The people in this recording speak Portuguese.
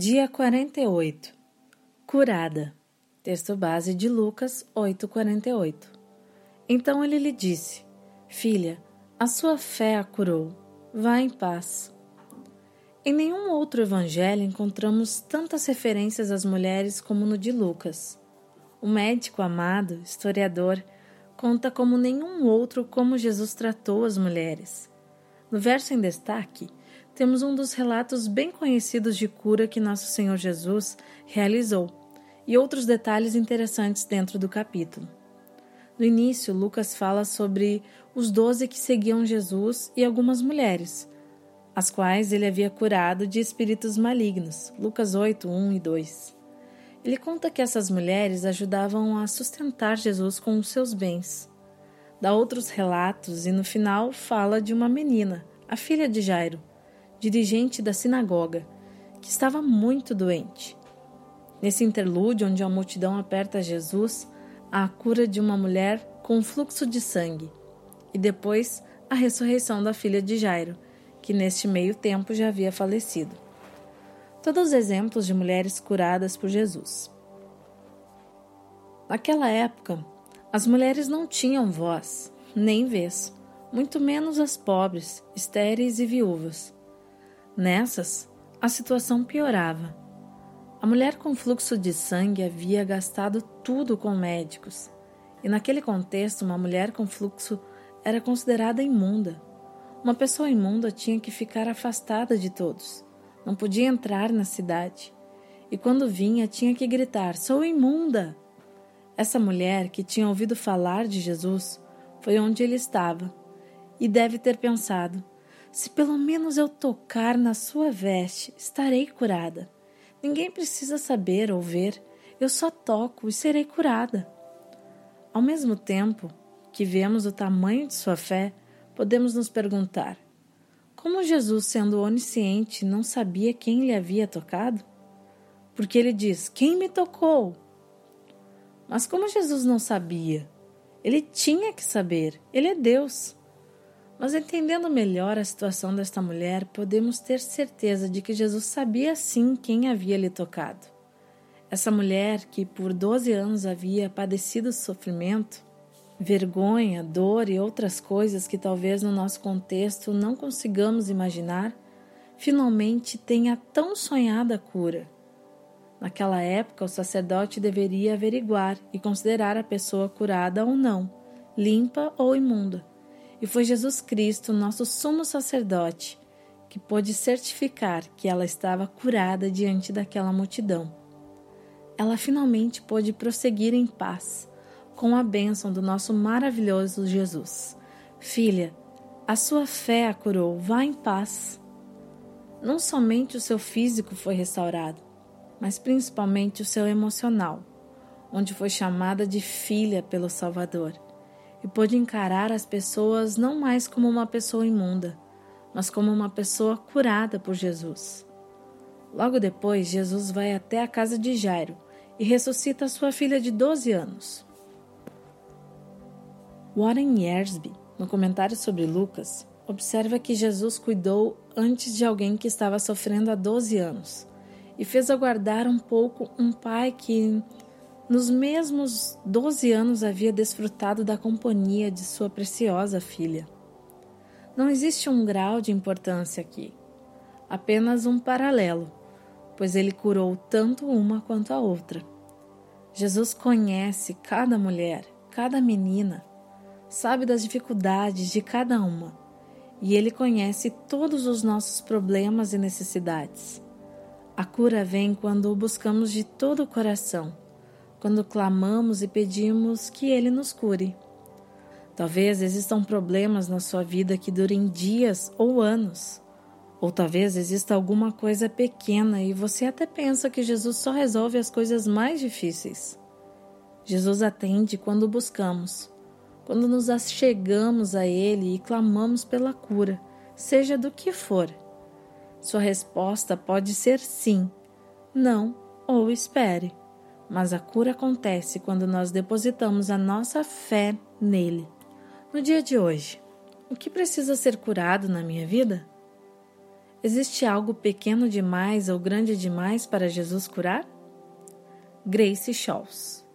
Dia 48 Curada. Texto base de Lucas 8:48. Então ele lhe disse: Filha, a sua fé a curou. Vá em paz. Em nenhum outro evangelho encontramos tantas referências às mulheres como no de Lucas. O médico amado, historiador, conta como nenhum outro como Jesus tratou as mulheres. No verso em destaque, temos um dos relatos bem conhecidos de cura que nosso Senhor Jesus realizou e outros detalhes interessantes dentro do capítulo. No início, Lucas fala sobre os doze que seguiam Jesus e algumas mulheres, as quais ele havia curado de espíritos malignos. Lucas 8, 1 e 2. Ele conta que essas mulheres ajudavam a sustentar Jesus com os seus bens. Dá outros relatos e no final fala de uma menina, a filha de Jairo, dirigente da sinagoga, que estava muito doente. Nesse interlúdio, onde a multidão aperta Jesus, há a cura de uma mulher com fluxo de sangue e depois a ressurreição da filha de Jairo, que neste meio tempo já havia falecido. Todos os exemplos de mulheres curadas por Jesus. Naquela época, as mulheres não tinham voz, nem vez, muito menos as pobres, estéreis e viúvas. Nessas, a situação piorava. A mulher com fluxo de sangue havia gastado tudo com médicos, e naquele contexto, uma mulher com fluxo era considerada imunda. Uma pessoa imunda tinha que ficar afastada de todos, não podia entrar na cidade, e quando vinha tinha que gritar: Sou imunda! Essa mulher, que tinha ouvido falar de Jesus, foi onde ele estava e deve ter pensado: se pelo menos eu tocar na sua veste, estarei curada. Ninguém precisa saber ou ver, eu só toco e serei curada. Ao mesmo tempo que vemos o tamanho de sua fé, podemos nos perguntar: como Jesus, sendo onisciente, não sabia quem lhe havia tocado? Porque ele diz: Quem me tocou? Mas como Jesus não sabia? Ele tinha que saber, ele é Deus. Mas entendendo melhor a situação desta mulher, podemos ter certeza de que Jesus sabia sim quem havia lhe tocado. Essa mulher que por 12 anos havia padecido sofrimento, vergonha, dor e outras coisas que talvez no nosso contexto não consigamos imaginar, finalmente tem a tão sonhada cura. Naquela época, o sacerdote deveria averiguar e considerar a pessoa curada ou não, limpa ou imunda e foi Jesus Cristo, nosso sumo sacerdote, que pôde certificar que ela estava curada diante daquela multidão. Ela finalmente pôde prosseguir em paz, com a bênção do nosso maravilhoso Jesus. Filha, a sua fé a curou, vá em paz. Não somente o seu físico foi restaurado, mas principalmente o seu emocional, onde foi chamada de filha pelo Salvador e pôde encarar as pessoas não mais como uma pessoa imunda, mas como uma pessoa curada por Jesus. Logo depois, Jesus vai até a casa de Jairo e ressuscita sua filha de 12 anos. Warren Yersby, no comentário sobre Lucas, observa que Jesus cuidou antes de alguém que estava sofrendo há 12 anos e fez aguardar um pouco um pai que nos mesmos doze anos havia desfrutado da companhia de sua preciosa filha. Não existe um grau de importância aqui, apenas um paralelo, pois ele curou tanto uma quanto a outra. Jesus conhece cada mulher, cada menina, sabe das dificuldades de cada uma, e ele conhece todos os nossos problemas e necessidades. A cura vem quando o buscamos de todo o coração quando clamamos e pedimos que Ele nos cure. Talvez existam problemas na sua vida que durem dias ou anos. Ou talvez exista alguma coisa pequena e você até pensa que Jesus só resolve as coisas mais difíceis. Jesus atende quando buscamos, quando nos achegamos a Ele e clamamos pela cura, seja do que for. Sua resposta pode ser sim, não ou espere mas a cura acontece quando nós depositamos a nossa fé nele. No dia de hoje, o que precisa ser curado na minha vida? Existe algo pequeno demais ou grande demais para Jesus curar? Grace Shaws